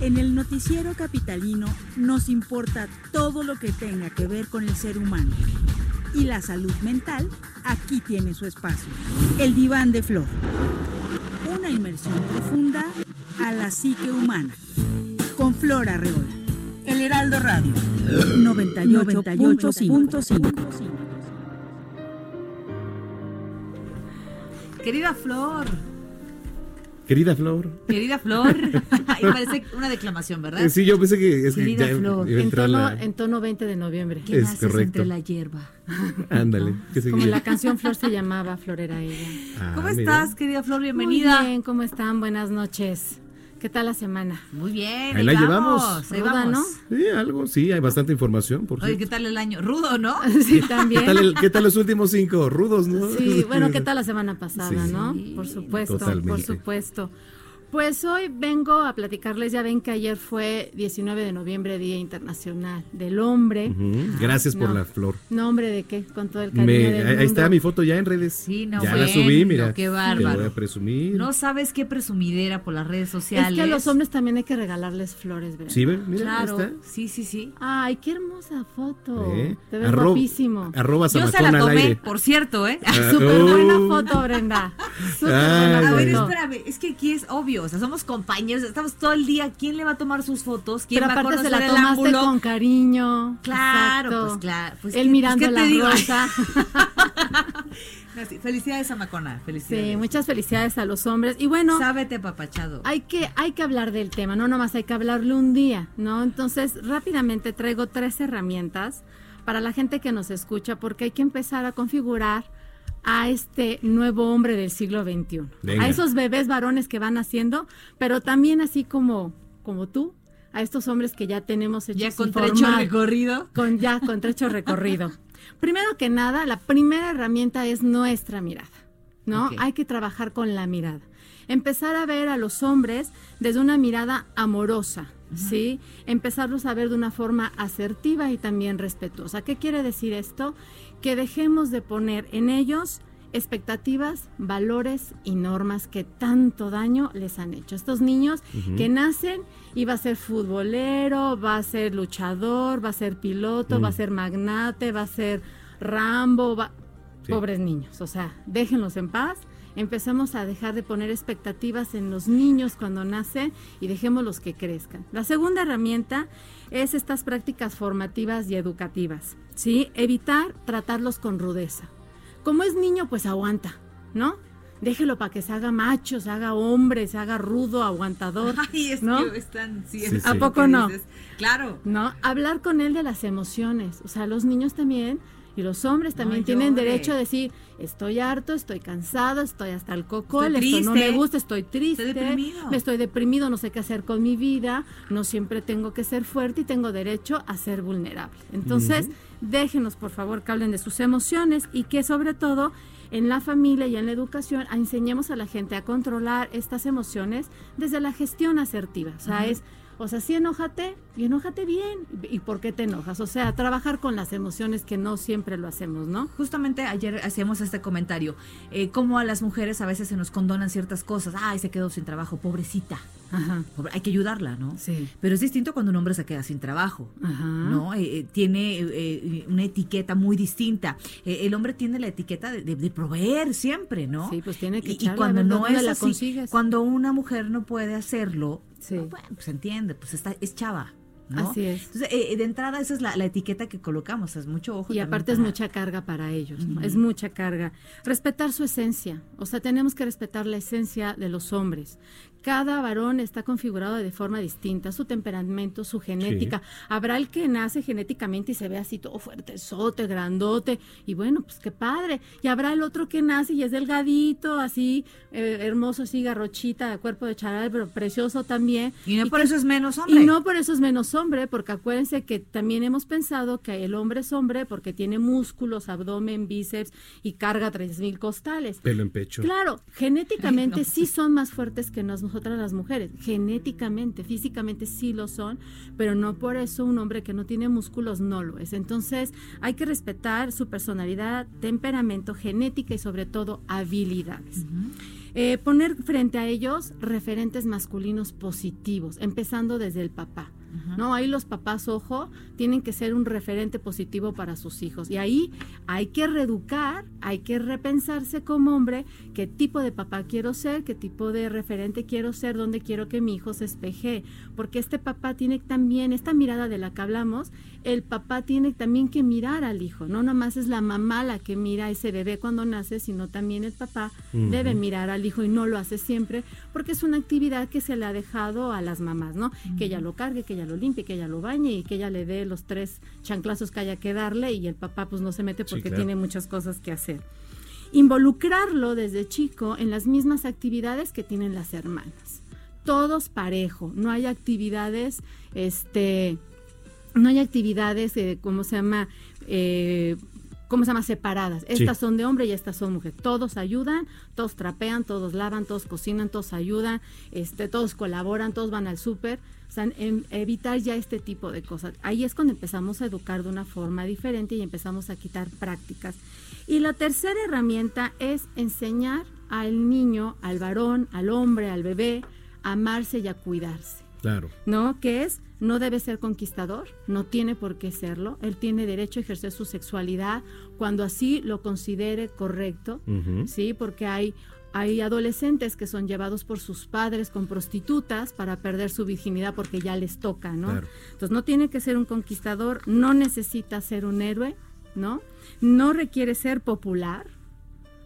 En el noticiero capitalino nos importa todo lo que tenga que ver con el ser humano. Y la salud mental aquí tiene su espacio. El diván de flor. Una inmersión profunda a la psique humana. Con Flor Arreola. El Heraldo Radio. 98.5. Querida Flor. Querida Flor. Querida Flor. Ahí parece una declamación, ¿verdad? Eh, Sí, yo pensé que es que Querida ya Flor, En tono, la- en tono 20 de noviembre. ¿Qué Es correcto. entre la hierba? Ándale. ¿qué Como la canción Flor se llamaba, Flor era ella. Ah, ¿Cómo mira. estás, querida Flor? Bienvenida. Muy bien, ¿cómo están? Buenas noches. ¿Qué tal la semana? Muy bien. Ahí la llevamos. Ahí Ruda, vamos. Sí, algo, sí, hay bastante información, por Oye, cierto. ¿qué tal el año? Rudo, ¿no? Sí, ¿Qué también. tal, el- qué tal los últimos cinco? Rudos, ¿no? Sí, bueno, ¿qué tal la semana pasada, Sí. no? Por supuesto, Totalmente. por supuesto. Pues hoy vengo a platicarles, ya ven que ayer fue 19 de noviembre, Día Internacional del Hombre. Gracias por No. la flor. ¿Nombre de qué? Con todo el cariño Me- del ahí ahí está mi foto ya en redes. Sí, no, Ya la subí, mira. qué Te bárbaro. voy a presumir. No sabes qué presumidera por las redes Es sociales. que a los hombres también hay que regalarles flores, ¿verdad? Sí, ve, mira, Claro. ahí está. Sí, sí, sí. Ay, qué hermosa foto. ¿Eh? Te ves Arro- guapísimo. Arroba Yo se la al tomé, aire. por cierto, ¿eh? Ah, Súper buena oh. foto, Brenda. Súper buena A ver, foto. espérame, es que aquí es obvio, o sea, somos compañeros, estamos todo el día, ¿quién le va a tomar sus fotos? ¿Quién Pero va a aparte se conocer la el tomaste ángulo? con cariño. Claro, Exacto. pues claro. Pues, Él ¿qué- mirando pues, ¿qué la te rosa. No, sí, Felicidades a Macona, felicidades. sí, muchas felicidades a los hombres. Y bueno, Sábete papachado. hay que, hay que hablar del tema, no nomás hay que hablarle un día, ¿no? Entonces, rápidamente traigo tres herramientas para la gente que nos escucha, porque hay que empezar a configurar a este nuevo hombre del siglo XXI. Venga. A esos bebés varones que van haciendo, pero también así como, como tú, a estos hombres que ya tenemos hechos ya con trecho recorrido. Con ya, con trecho recorrido. Primero que nada, la primera herramienta es nuestra mirada, ¿no? Hay que trabajar con la mirada. Empezar a ver a los hombres desde una mirada amorosa, ¿sí? Empezarlos a ver de una forma asertiva y también respetuosa. ¿Qué quiere decir esto? Que dejemos de poner en ellos expectativas, valores y normas que tanto daño les han hecho. Estos niños que nacen y va a ser futbolero, va a ser luchador, va a ser piloto, va a ser magnate, va a ser Rambo, va... Sí. pobres niños, o sea, déjenlos en paz. Empecemos a dejar de poner expectativas en los niños cuando nacen y dejémoslos que crezcan. La segunda herramienta es estas prácticas formativas y educativas, ¿sí? Evitar tratarlos con rudeza. Como es niño, pues aguanta, ¿no? Déjelo para que se haga macho, se haga hombre, se haga rudo, aguantador. Ay, es ¿no? que están... Sí, Sí. ¿A poco no? dices. Claro. ¿no? Hablar con él de las emociones. O sea, los niños también y los hombres también No tienen derecho a decir, estoy harto, estoy cansado, estoy hasta el cocol, esto no me gusta, estoy triste, Estoy deprimido. me estoy deprimido, no sé qué hacer con mi vida, no siempre tengo que ser fuerte y tengo derecho a ser vulnerable. Entonces, déjenos por favor que hablen de sus emociones y que sobre todo en la familia y en la educación enseñemos a la gente a controlar estas emociones desde la gestión asertiva. O sea, es, o sea, sí enójate y enójate bien. ¿Y por qué te enojas? O sea, trabajar con las emociones que no siempre lo hacemos, ¿no? Justamente ayer hacíamos este comentario, eh, como a las mujeres a veces se nos condonan ciertas cosas, ay, se quedó sin trabajo, pobrecita, Ajá. Hay que ayudarla, ¿no? Sí. Pero es distinto cuando un hombre se queda sin trabajo, Ajá. ¿no? Eh, eh, tiene eh, una etiqueta muy distinta. El hombre tiene la etiqueta de, de- de proveer siempre, ¿no? Sí, pues tiene que Y- y, echarle, a cuando ver, no ¿dónde es la así, consigues? cuando una mujer no puede hacerlo, Sí. bueno, pues entiende, pues está, es chava. ¿no? Así es. Entonces, eh, de entrada, esa es la, la etiqueta que colocamos, es mucho ojo. Y aparte es mucha carga para ellos, ¿no? es mucha carga. Respetar su esencia, o sea, tenemos que respetar la esencia de los hombres. Cada varón está configurado de forma distinta, su temperamento, su genética. Habrá el que nace genéticamente y se ve así todo fuerte, sote, grandote, y bueno, pues qué padre. Y habrá el otro que nace y es delgadito, así, eh, hermoso, así, garrochita, de cuerpo de charal, pero precioso también. Y no por que- eso es menos hombre. Y no por eso es menos hombre, porque acuérdense que también hemos pensado que el hombre es hombre porque tiene músculos, abdomen, bíceps y carga 3.000 costales. Pelo en pecho. Claro, genéticamente sí son más fuertes que nos- nosotras las mujeres. Genéticamente, físicamente sí lo son, pero no por eso un hombre que no tiene músculos no lo es. Entonces hay que respetar su personalidad, temperamento, genética y sobre todo habilidades. Eh, poner frente a ellos referentes masculinos positivos, empezando desde el papá. ¿no? Ahí los papás, ojo, tienen que ser un referente positivo para sus hijos. Y ahí hay que reeducar, hay que repensarse como hombre qué tipo de papá quiero ser, qué tipo de referente quiero ser, dónde quiero que mi hijo se espeje. Porque este papá tiene también, esta mirada de la que hablamos, el papá tiene también que mirar al hijo. No nomás es la mamá la que mira a ese bebé cuando nace, sino también el papá debe mirar al hijo y no lo hace siempre, porque es una actividad que se le ha dejado a las mamás, ¿no? Que ella lo cargue, que ella lo limpie, que ella lo bañe y que ella le dé los tres chanclazos que haya que darle y el papá pues no se mete porque claro. tiene muchas cosas que hacer. Involucrarlo desde chico en las mismas actividades que tienen las hermanas. Todos parejo, no hay actividades, este, no hay actividades, eh, ¿cómo se llama? Eh, ¿Cómo se llama? Separadas. Estas son de hombre y estas son mujer. Todos ayudan, todos trapean, todos lavan, todos cocinan, todos ayudan, este, todos colaboran, todos van al súper. O sea, en- evitar ya este tipo de cosas. Ahí es cuando empezamos a educar de una forma diferente y empezamos a quitar prácticas. Y la tercera herramienta es enseñar al niño, al varón, al hombre, al bebé, a amarse y a cuidarse. Claro. ¿no? Que es, no debe ser conquistador, no tiene por qué serlo, él tiene derecho a ejercer su sexualidad cuando así lo considere correcto. ¿sí? Porque hay, hay adolescentes que son llevados por sus padres con prostitutas para perder su virginidad porque ya les toca, ¿no? Claro. Entonces no tiene que ser un conquistador, no necesita ser un héroe, ¿no? No requiere ser popular.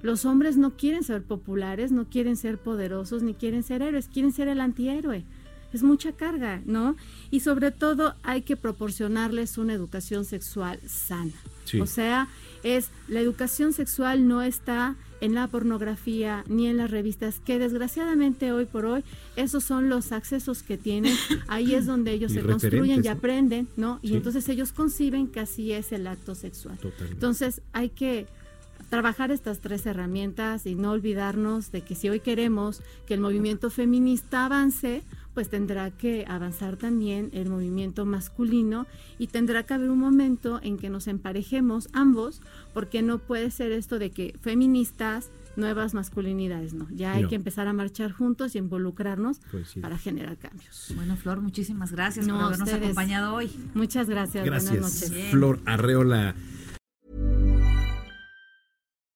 Los hombres no quieren ser populares, no quieren ser poderosos, ni quieren ser héroes, quieren ser el antihéroe. Es mucha carga, ¿no? Y sobre todo hay que proporcionarles una educación sexual sana. Sí. O sea, es la educación sexual no está en la pornografía ni en las revistas, que desgraciadamente hoy por hoy esos son los accesos que tienen. Ahí es donde ellos Y se construyen y aprenden, ¿no? Y Sí. entonces ellos conciben que así es el acto sexual. Totalmente. Entonces hay que trabajar estas tres herramientas y no olvidarnos de que si hoy queremos que el movimiento feminista avance, pues tendrá que avanzar también el movimiento masculino y tendrá que haber un momento en que nos emparejemos ambos, porque no puede ser esto de que feministas, nuevas masculinidades, no. Ya hay No. que empezar a marchar juntos y involucrarnos para generar cambios. Bueno, Flor, muchísimas gracias No, por habernos ustedes. acompañado hoy. Muchas gracias. Buenas Gracias, noches. Flor Arreola.